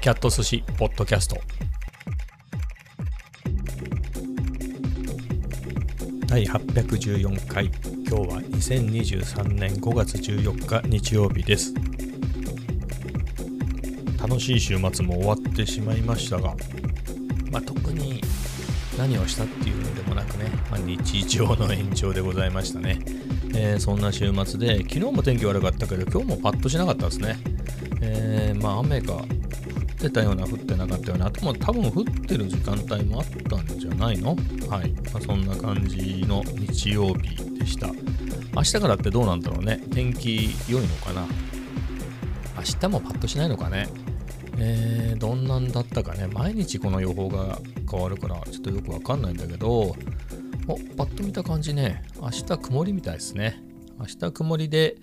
キャット寿司ポッドキャスト。第814回。今日は2023年5月14日日曜日です。楽しい週末も終わってしまいましたが、まあ、特に何をしたっていうのでもなくね、まあ、日常の延長でございましたね、えー、そんな週末で昨日も天気悪かったけど今日もパッとしなかったですね、えー、まあ雨がってたような降ってなかったようなあとも多分降ってる時間帯もあったんじゃないの？はい、まあ、そんな感じの日曜日でした。明日からってどうなんだろうね。天気良いのかな？明日もパッとしないのかね？えー、どんなんだったかね、毎日この予報が変わるから、ちょっとよくわかんないんだけど、お、パッと見た感じね、明日曇りみたいですね。明日曇りで、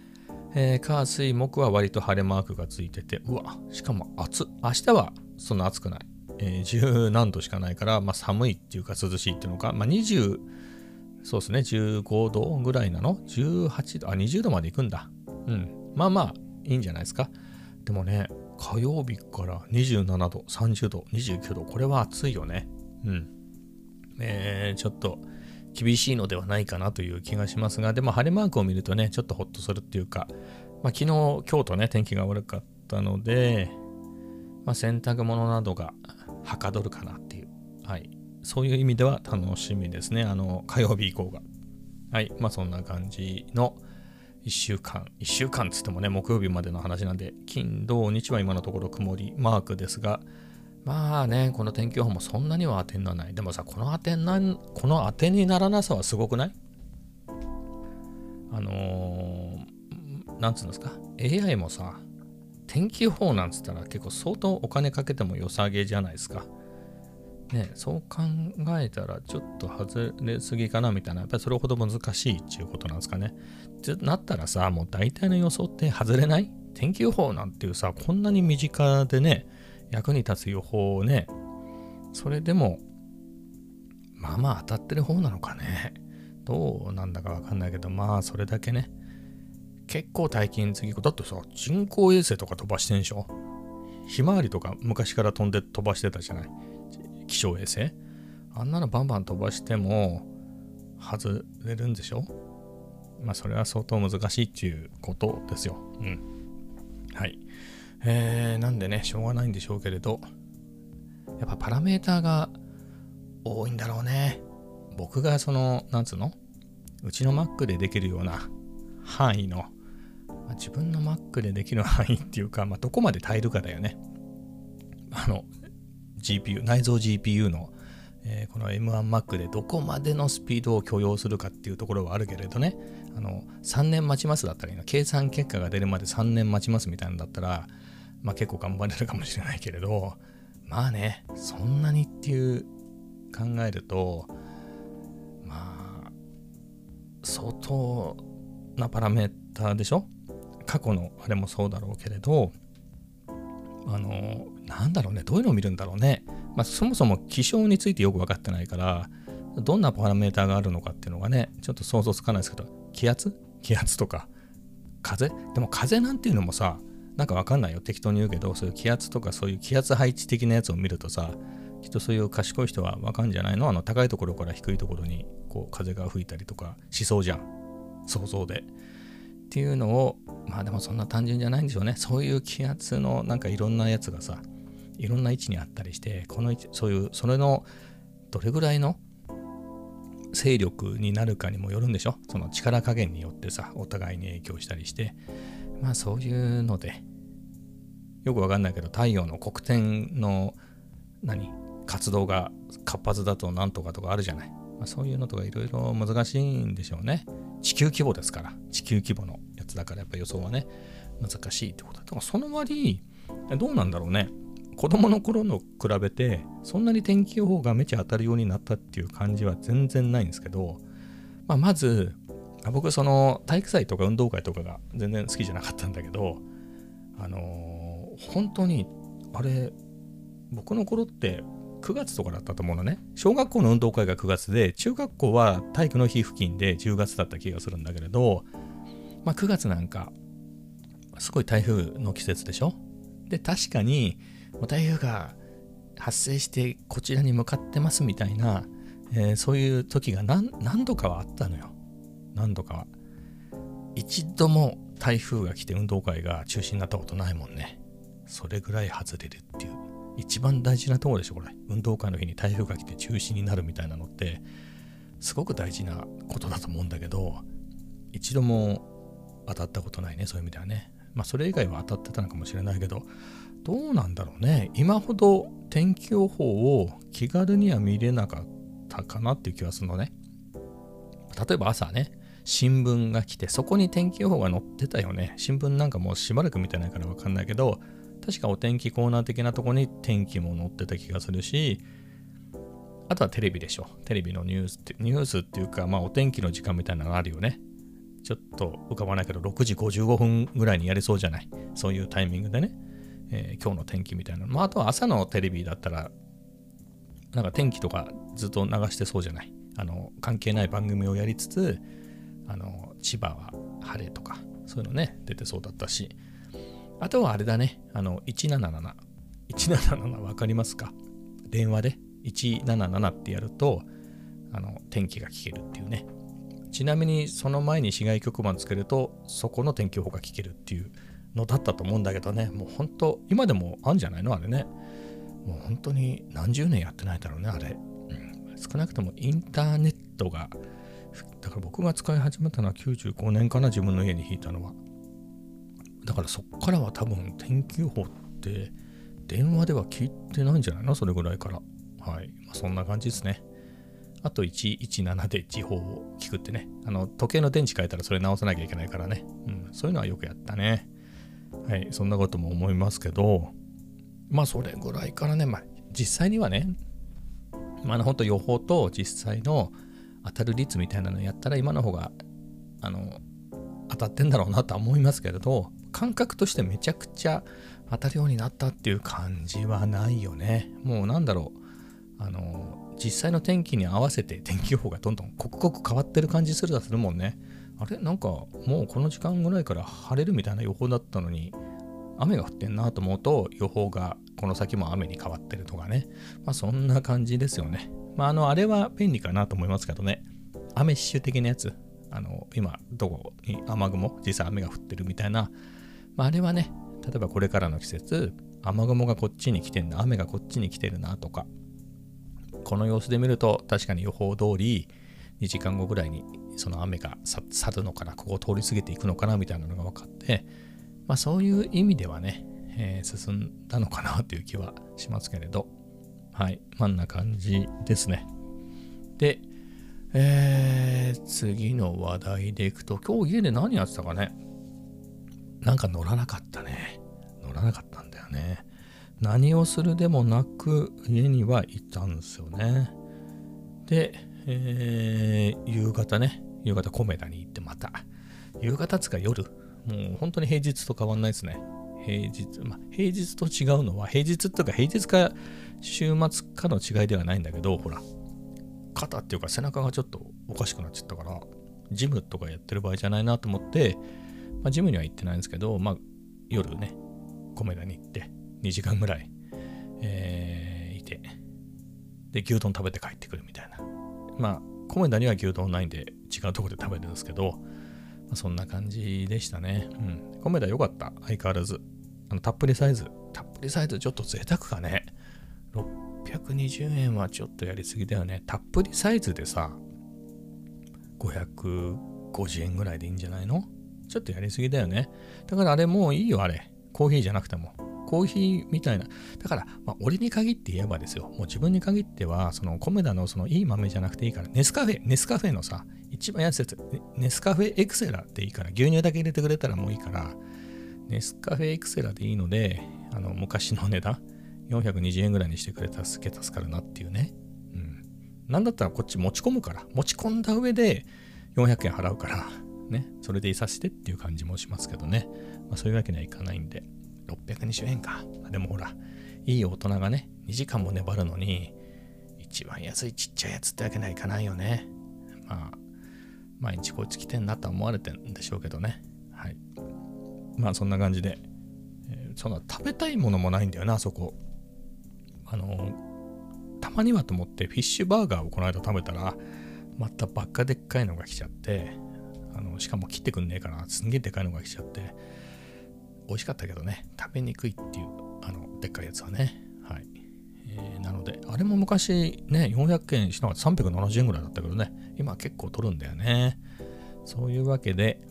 えー、火、水、木は割と晴れマークがついてて、うわ、しかも暑明日はそんな暑くない。えー、10何度しかないから、まあ、寒いっていうか涼しいっていうのか、まあ、20、そうですね、15度ぐらいなの ?18 度、あ、20度まで行くんだ。うん。まあまあ、いいんじゃないですか。でもね、火曜日から27度、30度、29度、これは暑いよね。うん。えー、ちょっと厳しいのではないかなという気がしますが、でも晴れマークを見るとね、ちょっとほっとするっていうか、まあ、昨日、今日とね、天気が悪かったので、まあ、洗濯物などがはかどるかなっていう、はい。そういう意味では楽しみですね。あの、火曜日以降が。はい。まあ、そんな感じの、1週間、1週間つってもね、木曜日までの話なんで、金、土、日は今のところ曇りマークですが、まあね、この天気予報もそんなには当てにならない。でもさ、この当てなこの当てにならなさはすごくない？あのー、なんつうんですか、AI もさ、天気予報なんつったら結構相当お金かけても良さげじゃないですか。ね、そう考えたらちょっと外れすぎかなみたいな、やっぱりそれほど難しいっていうことなんですかね。ってなったらさ、もう大体の予想って外れない？天気予報なんていうさ、こんなに身近でね、役に立つ予報をね、それでも、まあまあ当たってる方なのかね。どうなんだかわかんないけど、まあそれだけね、結構大金つぎだってさ、人工衛星とか飛ばしてんでしょ？ひまわりとか昔から飛んで飛ばしてたじゃない？気象衛星？あんなのバンバン飛ばしても外れるんでしょ？まあそれは相当難しいっていうことですよ。うん。はい。えー、なんでね、しょうがないんでしょうけれど、やっぱパラメーターが多いんだろうね。僕がその、なんつうのうちの Mac でできるような範囲の、まあ、自分の Mac でできる範囲っていうか、まあ、どこまで耐えるかだよね。あの、GPU、内蔵 GPU の、えー、この M1Mac でどこまでのスピードを許容するかっていうところはあるけれどね、あの、3年待ちますだったらいいの、計算結果が出るまで3年待ちますみたいなんだったら、まあ結構頑張れるかもしれないけれど、まあね、そんなにっていう考えると、まあ、相当なパラメーターでしょ？過去のあれもそうだろうけれど、あの、なんだろうね、どういうのを見るんだろうね。まあ、そもそも気象についてよく分かってないから、どんなパラメーターがあるのかっていうのがね、ちょっと想像つかないですけど、気圧？気圧とか、風？でも風なんていうのもさ、なんかわかんないよ。適当に言うけど、そういう気圧とかそういう気圧配置的なやつを見るとさ、きっとそういう賢い人はわかんじゃないの？あの高いところから低いところにこう風が吹いたりとかしそうじゃん。想像で。っていうのを、まあでもそんな単純じゃないんでしょうね。そういう気圧のなんかいろんなやつがさ、いろんな位置にあったりして、この位置、そういう、それのどれぐらいの勢力になるかにもよるんでしょ？その力加減によってさ、お互いに影響したりして、まあそういうので、よくわかんないけど、太陽の黒点の何？活動が活発だとなんとかとかあるじゃない。まあ、そういうのとかいろいろ難しいんでしょうね。地球規模ですから。地球規模のやつだからやっぱ予想はね、難しいってことだ。だからその割、どうなんだろうね。子供の頃の比べて、そんなに天気予報がめちゃ当たるようになったっていう感じは全然ないんですけど、まあ、まず、僕その体育祭とか運動会とかが全然好きじゃなかったんだけどあのー、本当にあれ僕の頃って9月とかだったと思うのね小学校の運動会が9月で中学校は体育の日付近で10月だった気がするんだけれど、まあ、9月なんかすごい台風の季節でしょ？で確かに台風が発生してこちらに向かってますみたいな、えー、そういう時が何何度かはあったのよ。何度か。一度も台風が来て運動会が中止になったことないもんね。それぐらい外れるっていう。一番大事なところでしょ、これ。運動会の日に台風が来て中止になるみたいなのって、すごく大事なことだと思うんだけど、一度も当たったことないね、そういう意味ではね。まあ、それ以外は当たってたのかもしれないけど、どうなんだろうね。今ほど天気予報を気軽には見れなかったかなっていう気はするのね。例えば朝ね、新聞が来て、そこに天気予報が載ってたよね。新聞なんかもうしばらく見てないからわかんないけど、確かお天気コーナー的なとこに天気も載ってた気がするし、あとはテレビでしょ。テレビのニュースって、ニュースっていうか、まあお天気の時間みたいなのがあるよね。ちょっと浮かばないけど、6時55分ぐらいにやれそうじゃない？そういうタイミングでね。えー、今日の天気みたいな。まああとは朝のテレビだったら、なんか天気とかずっと流してそうじゃない？あの、関係ない番組をやりつつ、あの、千葉は晴れとか、そういうのね、出てそうだったし。あとはあれだね、あの、177。177わかりますか？電話で177ってやると、あの、天気が聞けるっていうね。ちなみにその前に市外局番つけるとそこの天気予報が聞けるっていうのだったと思うんだけどねもう本当今でもあんじゃないのあれねもう本当に何十年やってないだろうねあれ、うん、少なくともインターネットがだから僕が使い始めたのは95年かな自分の家に引いたのは。だからそっからは多分天気予報って電話では聞いてないんじゃないの？それぐらいから。はい、まあ、そんな感じですね。あと117で時報を聞くってね。あの、時計の電池変えたらそれ直さなきゃいけないからね。うん、そういうのはよくやったね。はい、そんなことも思いますけど、まあそれぐらいからね、まあ実際にはね、まあ本当予報と実際の当たる率みたいなのやったら今の方が、あの、当たってんだろうなとは思いますけれど、感覚としてめちゃくちゃ当たるようになったっていう感じはないよね。もうなんだろう、あの、実際の天気に合わせて天気予報がどんどん刻々変わってる感じするだするもんね。あれ？なんかもうこの時間ぐらいから晴れるみたいな予報だったのに雨が降ってんなと思うと予報がこの先も雨に変わってるとかね。まあそんな感じですよね。まああのあれは便利かなと思いますけどね。雨臭的なやつ。あの今どこに雨雲実際雨が降ってるみたいな。まああれはね例えばこれからの季節雨雲がこっちに来てんな雨がこっちに来てるなとかこの様子で見ると確かに予報通り2時間後ぐらいにその雨が去るのかなここを通り過ぎていくのかなみたいなのが分かってまあそういう意味ではね、えー、進んだのかなという気はしますけれどはい。まんな感じですね。でえー、次の話題でいくと今日家で何やってたかね。なんか乗らなかったね。乗らなかったんだよね。何をするでもなく家にはいたんですよね。で、えー、夕方ね、夕方コメダに行ってまた。夕方つか夜、もう本当に平日と変わんないですね。平日、まあ、平日と違うのは、平日とか平日か週末かの違いではないんだけど、ほら、肩っていうか背中がちょっとおかしくなっちゃったから、ジムとかやってる場合じゃないなと思って、まあ、ジムには行ってないんですけど、まあ、夜ね、コメダに行って、2時間ぐらい、えー、いて、で、牛丼食べて帰ってくるみたいな。まあ、コメダには牛丼ないんで違うとこで食べるんですけど、まあ、そんな感じでしたね。うん。コメダ良かった。相変わらず。あの、たっぷりサイズ。たっぷりサイズちょっと贅沢かね。620円はちょっとやりすぎだよね。たっぷりサイズでさ、550円ぐらいでいいんじゃないの？ちょっとやりすぎだよね。だからあれもういいよ、あれ。コーヒーじゃなくても。コーヒーみたいな。だから、まあ、俺に限って言えばですよ。もう自分に限っては、そのコメダのそのいい豆じゃなくていいから、ネスカフェ、ネスカフェのさ、一番安いやつ、ネスカフェエクセラでいいから、牛乳だけ入れてくれたらもういいから、ネスカフェエクセラでいいので、あの、昔の値段、420円ぐらいにしてくれたらすげえ助かるなっていうね。うん。なんだったらこっち持ち込むから、持ち込んだ上で400円払うから、ね、それでいさせてっていう感じもしますけどね。まあそういうわけにはいかないんで。620円か。でもほら、いい大人がね、2時間も粘るのに、一番安いちっちゃいやつってわけにはいかないよね。まあ、毎日こいつ来てんなと思われてんでしょうけどね。まあそんな感じで、えー、そんな食べたいものもないんだよな、そこ。あのたまにはと思ってフィッシュバーガーをこの間食べたらまたばっかでっかいのが来ちゃってあのしかも切ってくんねえかなすんげえでかいのが来ちゃって美味しかったけどね食べにくいっていうあのでっかいやつはねはいえー、なので、あれも昔ね、400円しなかった370円ぐらいだったけどね、今結構取るんだよね。そういうわけで、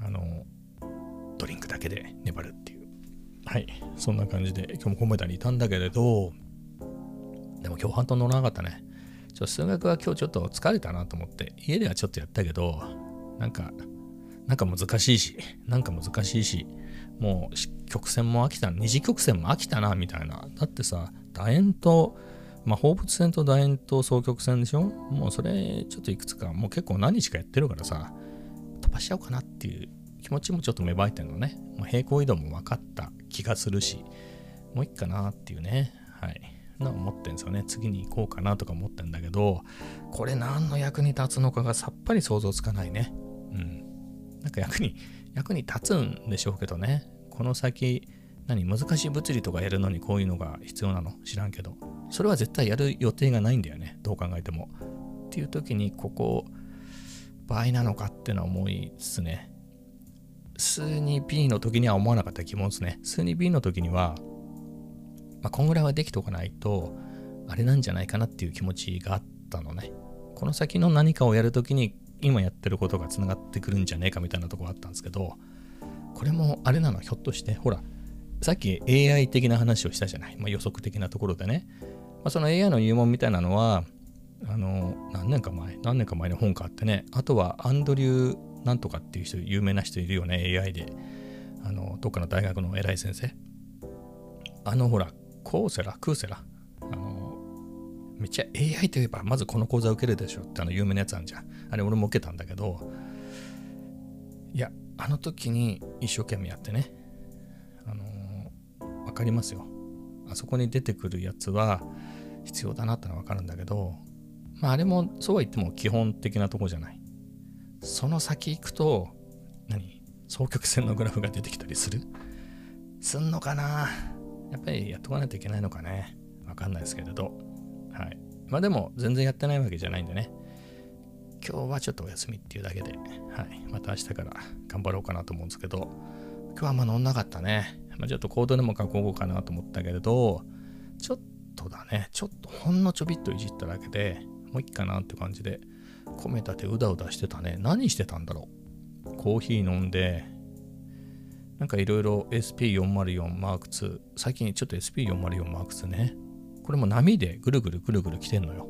あの、ドリンクだけで粘るっていう。はい、そんな感じで今日もコメダにいたんだけれど、でも今日半島乗らなかったね。ちょ数学は今日ちょっと疲れたなと思って、家ではちょっとやったけど、なんか、なんか難しいし、なんか難しいし、もう曲線も飽きた、二次曲線も飽きたな、みたいな。だってさ、楕円と、まあ、放物線と楕円と双曲線でしょ？もうそれちょっといくつか、もう結構何日かやってるからさ、飛ばしちゃおうかなっていう気持ちもちょっと芽生えてるのね。もう平行移動も分かった気がするし、もういっかなっていうね。はい。な思ってんですよね。次に行こうかなとか思ってんだけど、これ何の役に立つのかがさっぱり想像つかないね。うん。なんか役に、役に立つんでしょうけどね。この先、何難しい物理とかやるのにこういうのが必要なの？知らんけど。それは絶対やる予定がないんだよね。どう考えても。っていう時に、ここ、場合なのかっていうのは思いつつね。数 2B の時には思わなかった疑問ですね。数 2B の時には、まあ、こんぐらいはできとかないと、あれなんじゃないかなっていう気持ちがあったのね。この先の何かをやるときに、今やってることがつながってくるんじゃねえかみたいなところあったんですけど、これもあれなの、ひょっとして、ほら、さっき AI 的な話をしたじゃない。まあ、予測的なところでね。まあ、その AI の入門みたいなのは、あの、何年か前、何年か前の本があってね、あとはアンドリューなんとかっていう人、有名な人いるよね、AI で。あの、どっかの大学の偉い先生。あの、ほら、コーセラ、クーセラ。あの、めっちゃ AI といえば、まずこの講座受けるでしょってあの有名なやつあるじゃん。あれ俺も受けたんだけど、いや、あの時に一生懸命やってね、あの、わかりますよ。あそこに出てくるやつは必要だなってのはわかるんだけど、まああれもそうは言っても基本的なとこじゃない。その先行くと、何？双曲線のグラフが出てきたりする？すんのかな？やっぱりやっとかないといけないのかね。わかんないですけれど。はい。まあでも全然やってないわけじゃないんでね。今日はちょっとお休みっていうだけで、はい。また明日から頑張ろうかなと思うんですけど、今日はあんま乗んなかったね。まあ、ちょっとコードでも書こうかなと思ったけれど、ちょっとだね、ちょっとほんのちょびっといじっただけでもういいかなって感じで、込めたてうだうだしてたね。何してたんだろう。コーヒー飲んで、なんかいろいろ SP404 マーク2、最近ちょっと SP404 マーク2ね。これも波でぐるぐるぐるぐる来てんのよ。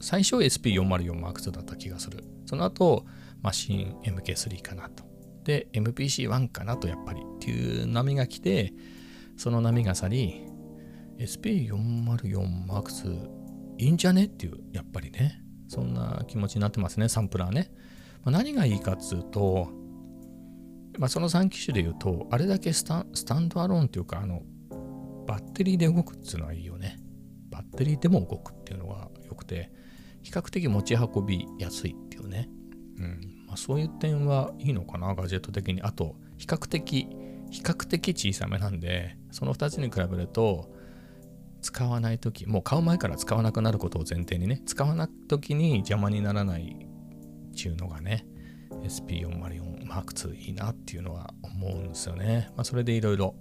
最初 SP404 マーク2だった気がする。その後、マシン MK3 かなと。で、MPC1 かなとやっぱりっていう波が来て、その波が去り、SP404 マーク2いいんじゃねっていう、やっぱりね、そんな気持ちになってますね、サンプラーね。まあ、何がいいかっつうと、まあ、その3機種で言うと、あれだけスタンドアローンっていうか、あの、バッテリーで動くっていうのはいいよね。バッテリーでも動くっていうのが良くて、比較的持ち運びやすいっていうね。うん。まあ、そういう点はいいのかな、ガジェット的に。あと、比較的、比較的小さめなんで、その2つに比べると、使わないとき、もう買う前から使わなくなることを前提にね、使わないときに邪魔にならないっていうのがね、SP404 M2 いいなっていうのは思うんですよね。まあ、それでいろいろ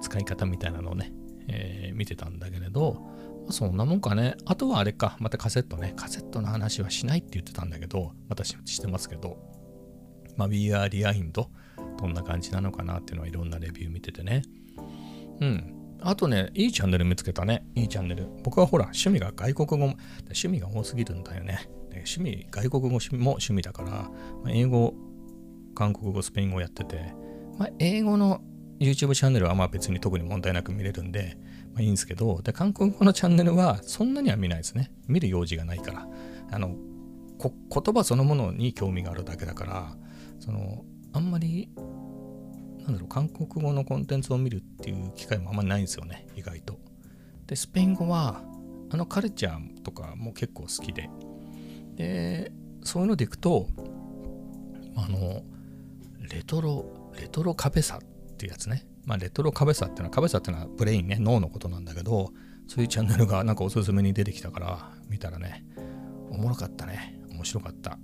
使い方みたいなのをね、えー、見てたんだけれど、そんなもんかね。あとはあれか、またカセットね。カセットの話はしないって言ってたんだけど、私してますけど、まあ、We Are Rewind どんな感じなのかなっていうのは、いろんなレビュー見ててね。うん。あとね、いいチャンネル見つけたね。いいチャンネル。僕はほら、趣味が外国語、趣味が多すぎるんだよね。趣味、外国語も趣味だから、まあ、英語、韓国語、スペイン語やってて、まあ、英語の YouTube チャンネルはまあ別に特に問題なく見れるんで、まあ、いいんですけど、で、韓国語のチャンネルはそんなには見ないですね。見る用事がないから。あの、言葉そのものに興味があるだけだから、その、あんまり、なんだろう、韓国語のコンテンツを見るっていう機会もあんまりないんですよね、意外と。で、スペイン語は、あのカルチャーとかも結構好きで、で、そういうのでいくと、あの、レトロ、レトロカベサっていうやつね。まあ、レトロカベサっていうのは、カベサっていうのはブレインね、脳のことなんだけど、そういうチャンネルがなんかおすすめに出てきたから見たらね、おもろかったね。面白かった。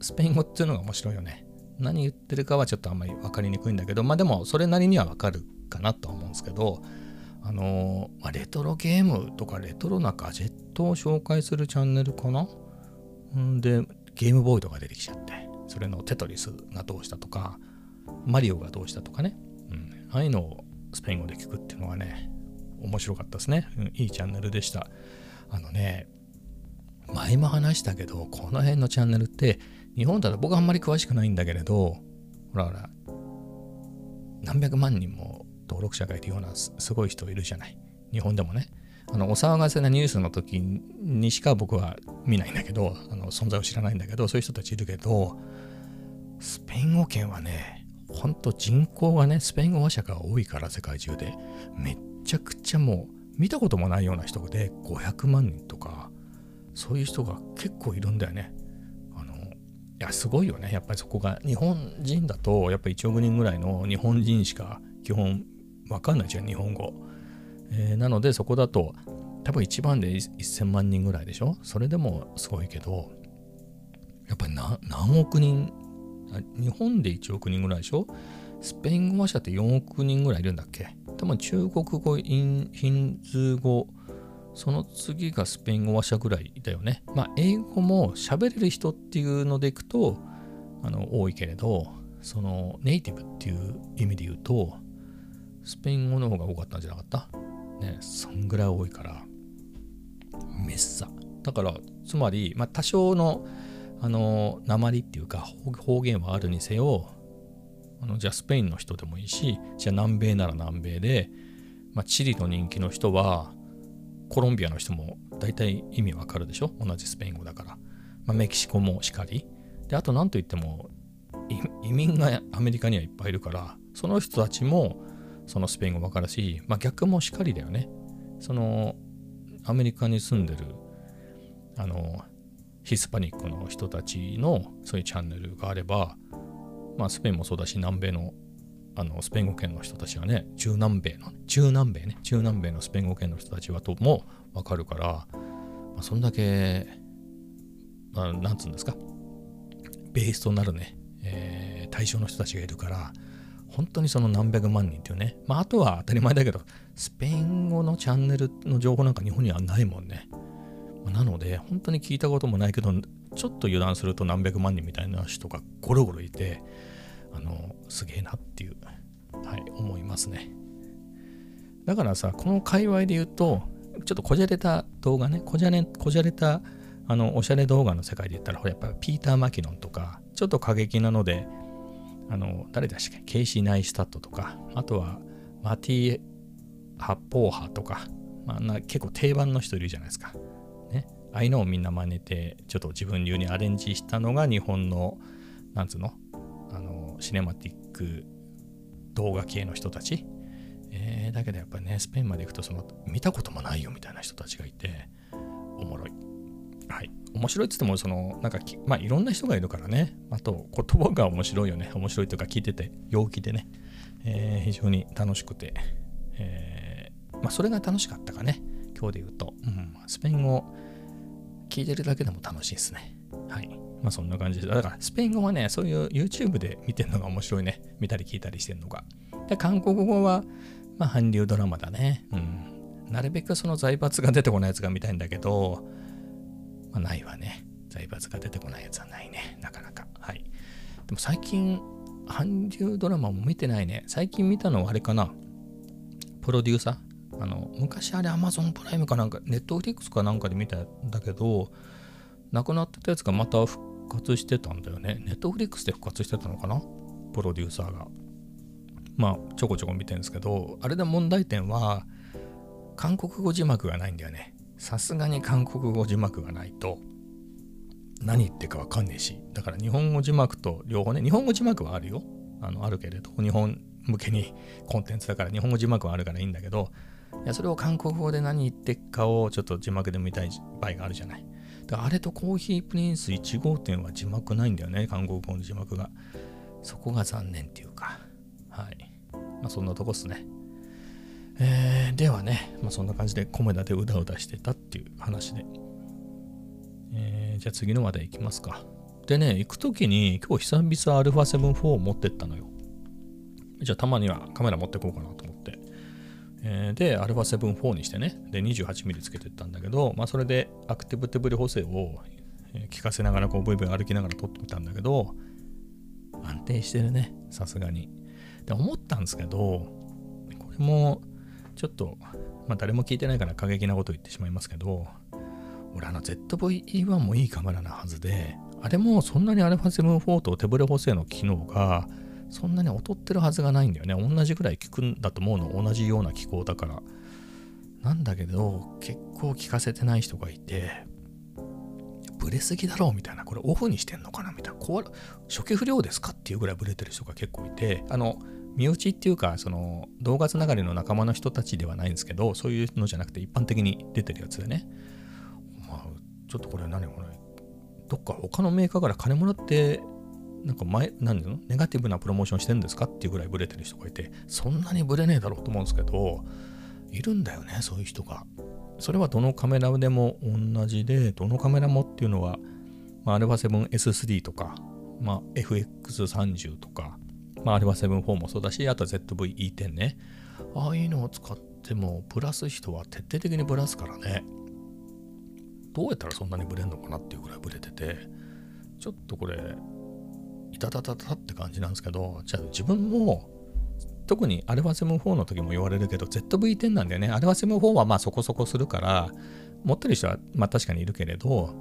スペイン語っていうのが面白いよね。何言ってるかはちょっとあんまり分かりにくいんだけど、まあでもそれなりには分かるかなとは思うんですけど、あの、まあ、レトロゲームとかレトロなガジェットを紹介するチャンネルかな？んで、ゲームボーイとか出てきちゃって、それのテトリスがどうしたとか、マリオがどうしたとかね、うん、ああいうのをスペイン語で聞くっていうのはね、面白かったですね。うん、いいチャンネルでした。あのね、前も話したけど、この辺のチャンネルって、日本だと僕あんまり詳しくないんだけれど、ほらほら、何百万人も登録者がいるようなすごい人いるじゃない。日本でもね。あのお騒がせなニュースの時にしか僕は見ないんだけど、あの存在を知らないんだけど、そういう人たちいるけど、スペイン語圏はね、ほんと人口がね、スペイン語話者が多いから世界中で、めっちゃくちゃもう見たこともないような人で500万人とか、そういう人が結構いるんだよね。いや、すごいよね。やっぱりそこが、日本人だと、やっぱ1億人ぐらいの日本人しか基本わかんないじゃん、日本語。えー、なので、そこだと、多分1番で1000万人ぐらいでしょ？それでもすごいけど、やっぱり何億人日本で1億人ぐらいでしょ？スペイン語話者って4億人ぐらいいるんだっけ？多分中国語、ヒンズー語、その次がスペイン語話者ぐらいだよね。まあ、英語も喋れる人っていうのでいくと、あの、多いけれど、その、ネイティブっていう意味で言うと、スペイン語の方が多かったんじゃなかった？ね、そんぐらい多いから、めっさ。だから、つまり、まあ、多少の、あの、鉛っていうか方言はあるにせよ、あのじゃあスペインの人でもいいし、じゃあ南米なら南米で、まあ、チリの人気の人は、コロンビアの人も大体意味わかるでしょ？同じスペイン語だから。まあ、メキシコもしかり。で、あと何と言っても、移民がアメリカにはいっぱいいるから、その人たちもそのスペイン語わかるし、まあ、逆もしかりだよね。そのアメリカに住んでるあのヒスパニックの人たちのそういうチャンネルがあれば、まあ、スペインもそうだし、南米のあのスペイン語圏の人たちはね、中南米の、中南米ね、中南米のスペイン語圏の人たちはともわかるから、まあ、そんだけ、まあ、なんつうんですか、ベースとなるね、えー、対象の人たちがいるから、本当にその何百万人っていうね、まあ、あとは当たり前だけど、スペイン語のチャンネルの情報なんか日本にはないもんね。なので、本当に聞いたこともないけど、ちょっと油断すると何百万人みたいな人がゴロゴロいて、あの、すげえなっていう、はい、思いますね。だからさ、この界隈で言うと、ちょっとこじゃれた動画ね、こじゃれこじゃれたあのおしゃれ動画の世界で言ったらほら、やっぱピーター・マキノンとか、ちょっと過激なので、あの、誰だっけ、ケイシー・ナイスタットとか、あとはマッティ・ハーポヤとか、まあ、な結構定番の人いるじゃないですか。ね。ああいうのをみんな真似て、ちょっと自分流にアレンジしたのが日本の、なんつうの、あの、シネマティック動画系の人たち？えー、だけどやっぱりね、スペインまで行くと、その、見たこともないよみたいな人たちがいて、おもろい。はい。面白いっつっても、その、なんかまあ、いろんな人がいるからね。あと、言葉が面白いよね。面白いというか、聞いてて、陽気でね、えー、非常に楽しくて、えー、まあ、それが楽しかったかね。今日で言うと、うん、スペイン語聞いてるだけでも楽しいですね。はい。まあそんな感じで。だからスペイン語はね、そういう YouTube で見てるのが面白いね。見たり聞いたりしてるのが。で、韓国語は、まあ韓流ドラマだね。うん。なるべくその財閥が出てこないやつが見たいんだけど、まあないわね。財閥が出てこないやつはないね。なかなか。はい。でも最近、韓流ドラマも見てないね。最近見たのはあれかな。プロデューサー？あの昔あれ Amazon プライムかなんか Netflix かなんかで見たんだけど亡くなってたやつがまた復活してたんだよね。Netflix で復活してたのかな？プロデューサーが。まあちょこちょこ見てるんですけどあれで問題点は韓国語字幕がないんだよね。さすがに韓国語字幕がないと何言ってかわかんねえし。だから日本語字幕と両方ね。日本語字幕はあるよ。あのあるけれど日本向けにコンテンツだから日本語字幕はあるからいいんだけどいやそれを韓国語で何言ってっかをちょっと字幕で見たい場合があるじゃない。であれとコーヒープリンス1号店は字幕ないんだよね、韓国語の字幕が。そこが残念っていうか。はい。まあ、そんなとこっすね。えー、ではね、まあ、そんな感じでコメダでうだうだしてたっていう話で。えー、じゃあ次の話題いきますか。でね、行くときに今日久々 α7-4 を持ってったのよ。じゃあたまにはカメラ持ってこうかなと。えー、で、α7-4 にしてね、で 28mm つけてったんだけど、まあそれでアクティブ手ブリ補正を聞かせながらこうブイブイ歩きながら撮ってみたんだけど、安定してるね、さすがに。で、思ったんですけど、これもちょっと、まあ誰も聞いてないから過激なこと言ってしまいますけど、俺あの ZV-E1 もいいカメラなはずで、あれもそんなに α7-4 と手ブレ補正の機能がそんなに劣ってるはずがないんだよね。同じぐらい効くんだと思うの。同じような機構だから。なんだけど、結構効かせてない人がいて、ブレすぎだろうみたいな、これオフにしてんのかなみたいな、こ初期不良ですかっていうぐらいブレてる人が結構いて、あの、身内っていうか、その動画つながりの仲間の人たちではないんですけど、そういうのじゃなくて一般的に出てるやつでね。まあ、ちょっとこれ何？これ、どっか他のメーカーから金もらって、なんか前、何の？ネガティブなプロモーションしてるんですか？っていうぐらいブレてる人がいて、そんなにブレねえだろうと思うんですけど、いるんだよね、そういう人が。それはどのカメラでも同じで、どのカメラもっていうのは、まあ、α7S3 とか、まあ、FX30 とか、まあ、α7-4 もそうだし、あと ZV-E10 ね。ああいうのを使っても、ブラす人は徹底的にブラすからね。どうやったらそんなにブレんのかなっていうぐらいブレてて、ちょっとこれ、いたたたたって感じなんですけど、じゃあ自分も、特に α7-4 の時も言われるけど、ZV-10 なんだよね。α7-4 はまあそこそこするから、持ってる人はまあ確かにいるけれど、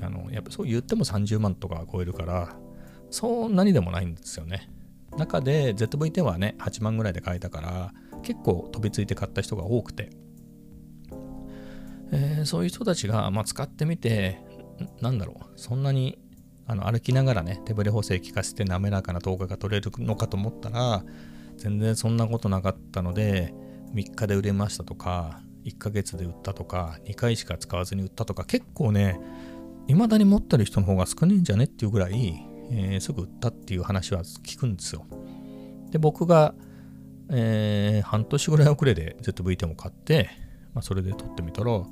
あのやっぱそう言っても30万とか超えるから、そんなにでもないんですよね。中で ZV-10 はね、8万ぐらいで買えたから、結構飛びついて買った人が多くて、えー、そういう人たちが、まあ、使ってみて、なんだろう、そんなにあの歩きながらね、手ブレ補正効かせて滑らかな動画が撮れるのかと思ったら、全然そんなことなかったので、3日で売れましたとか、1ヶ月で売ったとか、2回しか使わずに売ったとか、結構ね、未だに持ってる人の方が少ないんじゃねっていうぐらい、えー、すぐ売ったっていう話は聞くんですよ。で、僕が、えー、半年ぐらい遅れで ZV-10 を買って、まあ、それで撮ってみたら、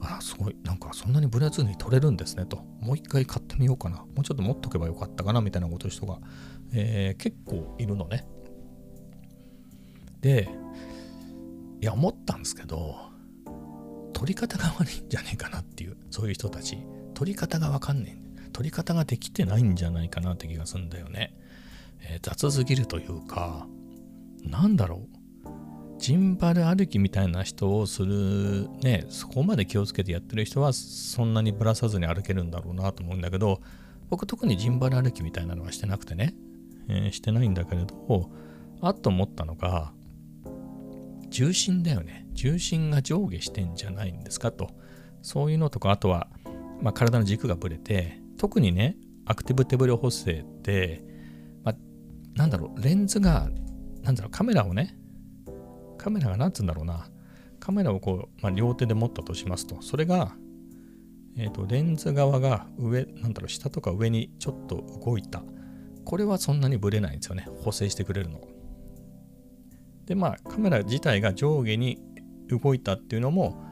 あすごい、なんかそんなにブレずに撮れるんですねと、もう一回買ってみようかな、もうちょっと持っとけばよかったかなみたいなこと人が、えー、結構いるのね。で、いや、思ったんですけど、撮り方が悪いんじゃねえかなっていう、そういう人たち、撮り方がわかんねえ。撮り方ができてないんじゃないかなって気がするんだよね。えー、雑すぎるというか、なんだろう。ジンバル歩きみたいな人をするねそこまで気をつけてやってる人はそんなにぶらさずに歩けるんだろうなと思うんだけど僕特にジンバル歩きみたいなのはしてなくてね、えー、してないんだけれどあっと思ったのが重心だよね。重心が上下してんじゃないんですかと。そういうのとかあとは、まあ、体の軸がぶれて特にねアクティブ手ブレ補正って、まあ、なんだろうレンズがなんだろうカメラをねカメラが何つうんだろうな、カメラをこう、まあ、両手で持ったとしますと、それが、え、ー、と、レンズ側が上、なんだろう、下とか上にちょっと動いた。これはそんなにブレないんですよね。補正してくれるの。で、まあ、カメラ自体が上下に動いたっていうのも、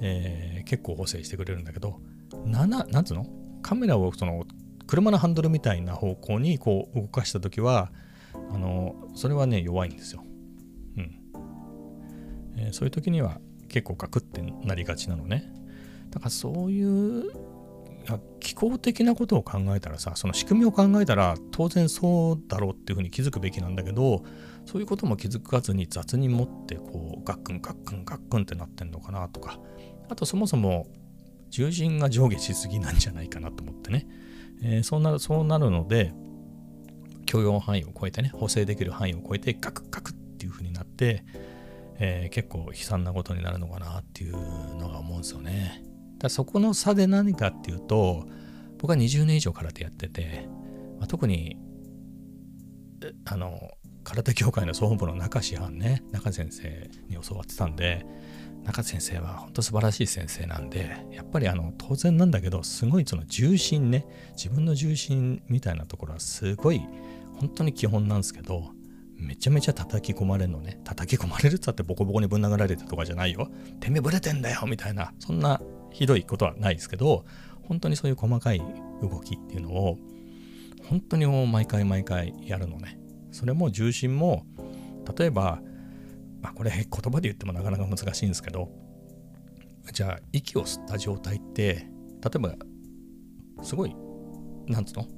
えー、結構補正してくれるんだけど、7、なんつうの？カメラをその、車のハンドルみたいな方向にこう動かしたときは、あの、それはね、弱いんですよ。えー、そういう時には結構ガクってなりがちなのね。だからそういう気候的なことを考えたらさ、その仕組みを考えたら当然そうだろうっていうふうに気づくべきなんだけど、そういうことも気づかずに雑に持ってこうガックンガックンガックンってなってんのかなとか、あとそもそも重心が上下しすぎなんじゃないかなと思ってね。えー、そうなるそうなるので、許容範囲を超えてね、補正できる範囲を超えてガクガクっていうふうになって、えー、結構悲惨なことになるのかなっていうのが思うんですよね。だそこの差で何かっていうと僕は20年以上空手やってて、まあ、特にあの空手協会の総本部の中師範ね中先生に教わってたんで中先生は本当素晴らしい先生なんでやっぱりあの当然なんだけどすごいその重心ね自分の重心みたいなところはすごい本当に基本なんですけどめちゃめちゃ叩き込まれるのね。叩き込まれるっつってボコボコにぶん殴られたとかじゃないよ。てめえブレてんだよみたいな、そんなひどいことはないですけど、本当にそういう細かい動きっていうのを、本当に毎回毎回やるのね。それも重心も、例えば、まあ、これ言葉で言ってもなかなか難しいんですけど、じゃあ息を吸った状態って、例えば、すごい、なんつうの？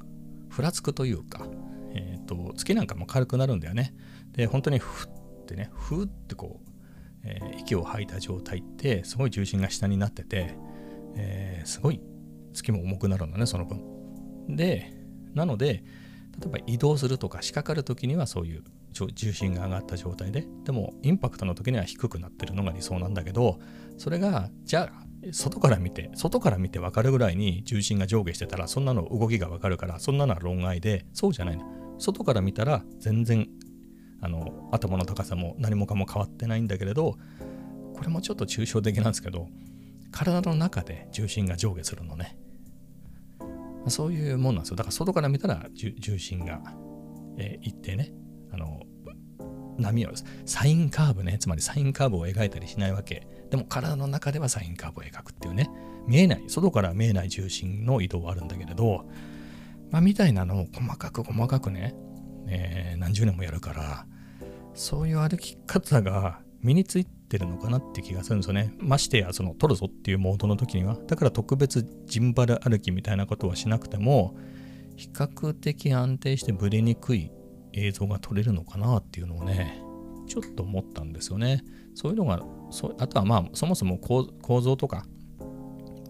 ふらつくというか、えっ、ー、と、月なんかも軽くなるんだよね。で、本当にふってね、ふってこう、えー、息を吐いた状態って、すごい重心が下になってて、えー、すごい月も重くなるのね、その分。で、なので、例えば移動するとか仕掛かる時にはそういう重心が上がった状態で、でもインパクトの時には低くなってるのが理想なんだけど、それが、じゃあ、外から見て、外から見て分かるぐらいに重心が上下してたら、そんなの動きが分かるから、そんなのは論外で、そうじゃないの。外から見たら全然あの頭の高さも何もかも変わってないんだけれどこれもちょっと抽象的なんですけど体の中で重心が上下するのね。そういうもんなんですよ。だから外から見たら重心が、えー、一定ねあの波をサインカーブね。つまりサインカーブを描いたりしないわけ。でも体の中ではサインカーブを描くっていうね。見えない。外から見えない重心の移動はあるんだけれどまあ、みたいなのを細かく細かくね、えー、何十年もやるから、そういう歩き方が身についてるのかなって気がするんですよね。ましてや、その取るぞっていうモードの時には、だから特別ジンバル歩きみたいなことはしなくても、比較的安定してブレにくい映像が撮れるのかなっていうのをね、ちょっと思ったんですよね。そういうのが、そあとはまあ、そもそも構造とか、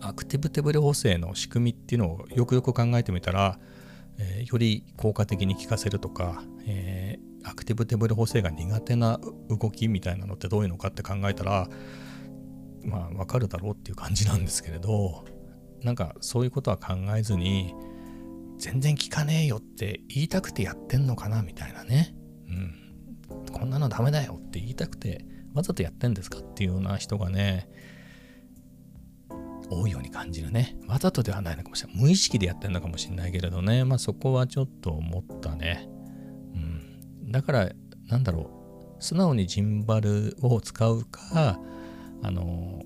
アクティブ手ブレ補正の仕組みっていうのをよくよく考えてみたら、えー、より効果的に効かせるとか、えー、アクティブ手ブレ補正が苦手な動きみたいなのってどういうのかって考えたらまあわかるだろうっていう感じなんですけれどなんかそういうことは考えずに全然効かねえよって言いたくてやってんのかなみたいなね。うん。こんなのダメだよって言いたくてわざとやってんですかっていうような人がね多いように感じるね。わざとではないのかもしれない。無意識でやってるのかもしれないけれどね。まあそこはちょっと思ったね。うん。だから、なんだろう。素直にジンバルを使うか、あの、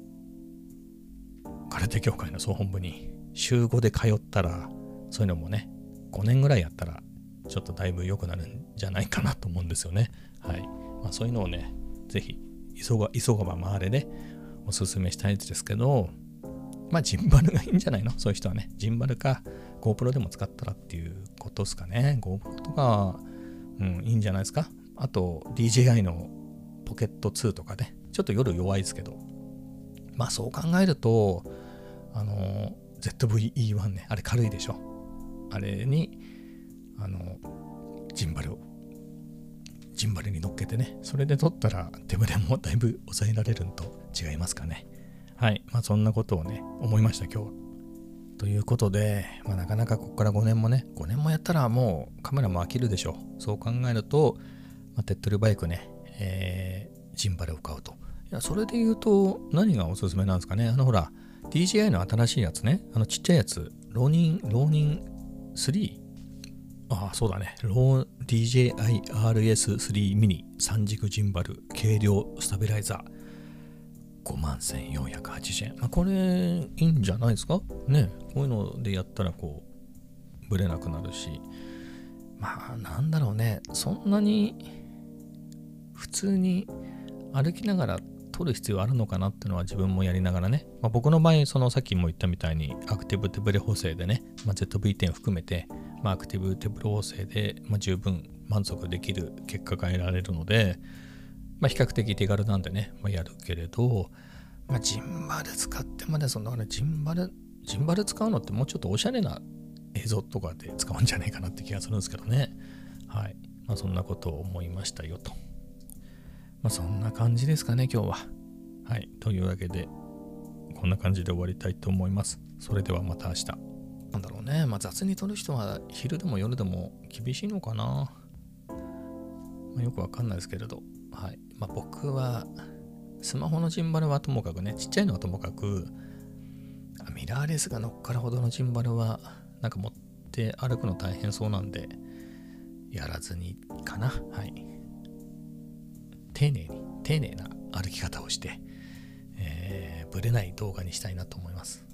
空手協会の総本部に週5で通ったら、そういうのもね、5年ぐらいやったら、ちょっとだいぶ良くなるんじゃないかなと思うんですよね。はい。まあそういうのをね、ぜひ、急が急がば回れで、おすすめしたいですけど、まあ、ジンバルがいいんじゃないの？そういう人はね。ジンバルか GoPro でも使ったらっていうことですかね。GoPro とか、うん、いいんじゃないですか？あと、DJI のポケット2とかね。ちょっと夜弱いですけど。まあ、そう考えると、あの、ZVE1 ね。あれ軽いでしょ？あれに、あの、ジンバルをジンバルに乗っけてね、それで撮ったら手ぶれもだいぶ抑えられるんと違いますかね。はい。まあそんなことをね、思いました、今日。ということで、まあ、なかなかここから5年もね、5年もやったらもうカメラも飽きるでしょう。そう考えると、まあ、手っ取りバイクね、えー、ジンバルを買うと。いや、それで言うと、何がおすすめなんですかね。あのほら、DJI の新しいやつね、あのちっちゃいやつ、ローニン、ローニン 3? ああ、そうだね。ロー DJI RS3 ミニ三軸ジンバル軽量スタビライザー。5万1480円。まあ、これいいんじゃないですか？ね。こういうのでやったらこう、ぶれなくなるし。まあ、なんだろうね。そんなに、普通に歩きながら撮る必要あるのかなっていうのは自分もやりながらね。まあ、僕の場合、そのさっきも言ったみたいにアクティブ手ブレ補正でね、まあ、ZV-10 含めて、まあ、アクティブ手ブレ補正で、まあ、十分満足できる結果が得られるので、まあ、比較的手軽なんでね、まあ、やるけれど、まあ、ジンバル使ってまでそんなジンバル、ジンバル使うのってもうちょっとおしゃれな映像とかで使うんじゃないかなって気がするんですけどね。はい。まあ、そんなことを思いましたよと。まあ、そんな感じですかね、今日は。はい。というわけで、こんな感じで終わりたいと思います。それではまた明日。なんだろうね。まあ、雑に撮る人は昼でも夜でも厳しいのかな。まあ、よくわかんないですけれど。はい。まあ、僕は、スマホのジンバルはともかくね、ちっちゃいのはともかく、ミラーレスが乗っかるほどのジンバルは、なんか持って歩くの大変そうなんで、やらずにかな。はい。丁寧に丁寧な歩き方をして、えー、ぶれない動画にしたいなと思います